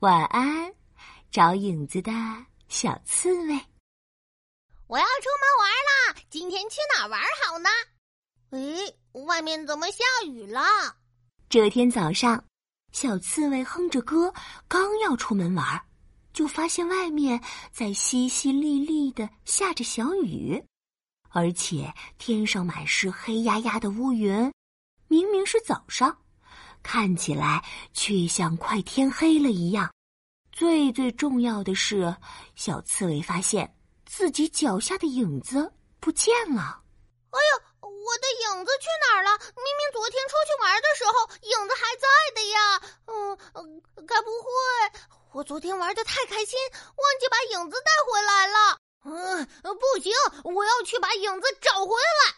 晚安，找影子的小刺猬。我要出门玩啦！今天去哪儿玩好呢？诶，外面怎么下雨了？这天早上，小刺猬哼着歌，刚要出门玩，就发现外面在淅淅沥沥的下着小雨，而且天上满是黑压压的乌云。明明是早上。看起来却像快天黑了一样。最最重要的是，小刺猬发现自己脚下的影子不见了。哎呀，我的影子去哪儿了？明明昨天出去玩的时候影子还在的呀。嗯，该不会我昨天玩的太开心，忘记把影子带回来了？嗯，不行，我要去把影子找回来。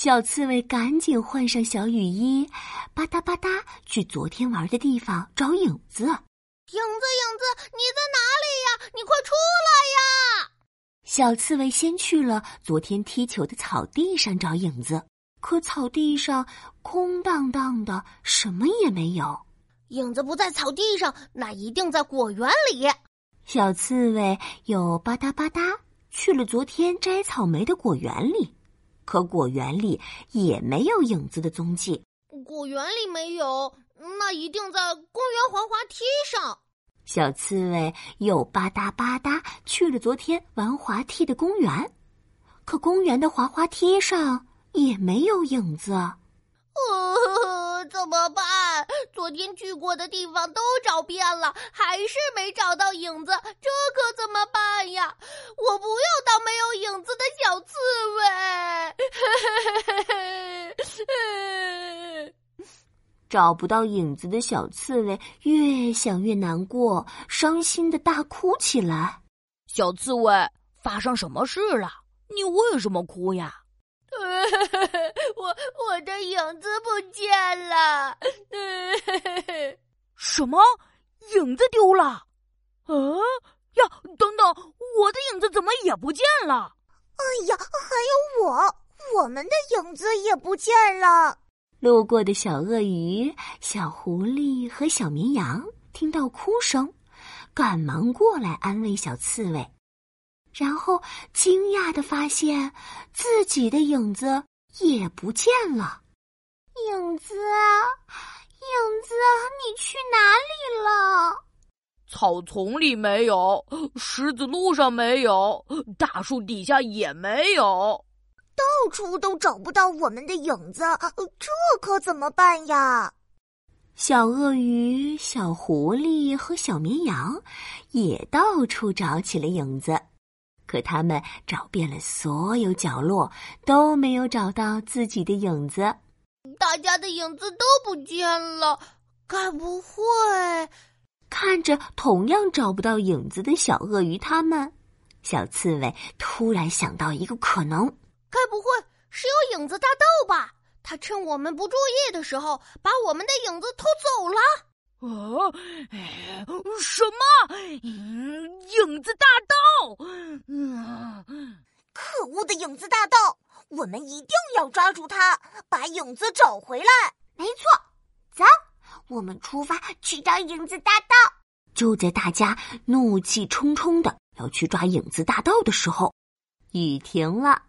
小刺猬赶紧换上小雨衣，吧嗒吧嗒去昨天玩的地方找影子。影子，影子，你在哪里呀？你快出来呀！小刺猬先去了昨天踢球的草地上找影子，可草地上空荡荡的，什么也没有。影子不在草地上，那一定在果园里。小刺猬又吧嗒吧嗒去了昨天摘草莓的果园里。可果园里也没有影子的踪迹。果园里没有，那一定在公园滑滑梯上。小刺猬又吧嗒吧嗒去了昨天玩滑梯的公园，可公园的滑滑梯上也没有影子。呃，怎么办？昨天去过的地方都找遍了，还是没找到影子，这可怎么办呀？我不要当没有影子的小刺猬。找不到影子的小刺猬越想越难过，伤心的大哭起来。小刺猬，发生什么事了？你为什么哭呀？我我的影子不见了！什么？影子丢了？啊呀，等等，我的影子怎么也不见了？哎呀，还有我，我们的影子也不见了。路过的小鳄鱼、小狐狸和小绵羊听到哭声，赶忙过来安慰小刺猬。然后惊讶的发现，自己的影子也不见了。影子，影子，你去哪里了？草丛里没有，石子路上没有，大树底下也没有，到处都找不到我们的影子，这可怎么办呀？小鳄鱼、小狐狸和小绵羊也到处找起了影子。可他们找遍了所有角落，都没有找到自己的影子。大家的影子都不见了，该不会……看着同样找不到影子的小鳄鱼，他们，小刺猬突然想到一个可能：该不会是有影子大盗吧？他趁我们不注意的时候，把我们的影子偷走了。哦，什么？影子大盗？嗯，可恶的影子大盗！我们一定要抓住他，把影子找回来。没错，走，我们出发去找影子大盗。就在大家怒气冲冲的要去抓影子大盗的时候，雨停了，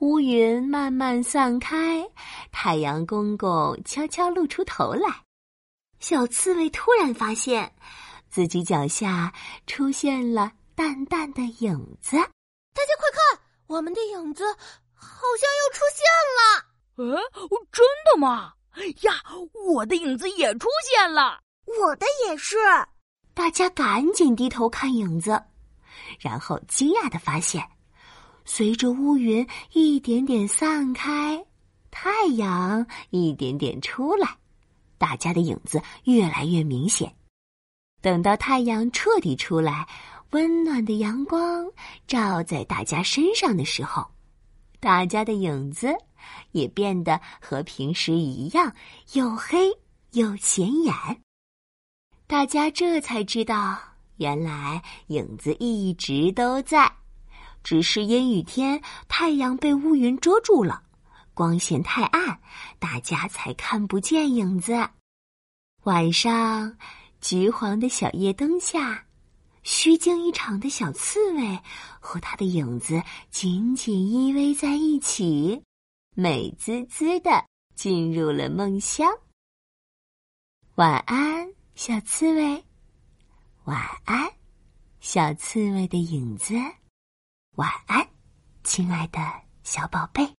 乌云慢慢散开，太阳公公悄悄露出头来。小刺猬突然发现，自己脚下出现了淡淡的影子。大家快看，我们的影子好像又出现了！呃，真的吗？呀，我的影子也出现了！我的也是！大家赶紧低头看影子，然后惊讶的发现，随着乌云一点点散开，太阳一点点出来。大家的影子越来越明显。等到太阳彻底出来，温暖的阳光照在大家身上的时候，大家的影子也变得和平时一样，又黑又显眼。大家这才知道，原来影子一直都在，只是阴雨天太阳被乌云遮住了。光线太暗，大家才看不见影子。晚上，橘黄的小夜灯下，虚惊一场的小刺猬和他的影子紧紧依偎在一起，美滋滋的进入了梦乡。晚安，小刺猬。晚安，小刺猬的影子。晚安，亲爱的小宝贝。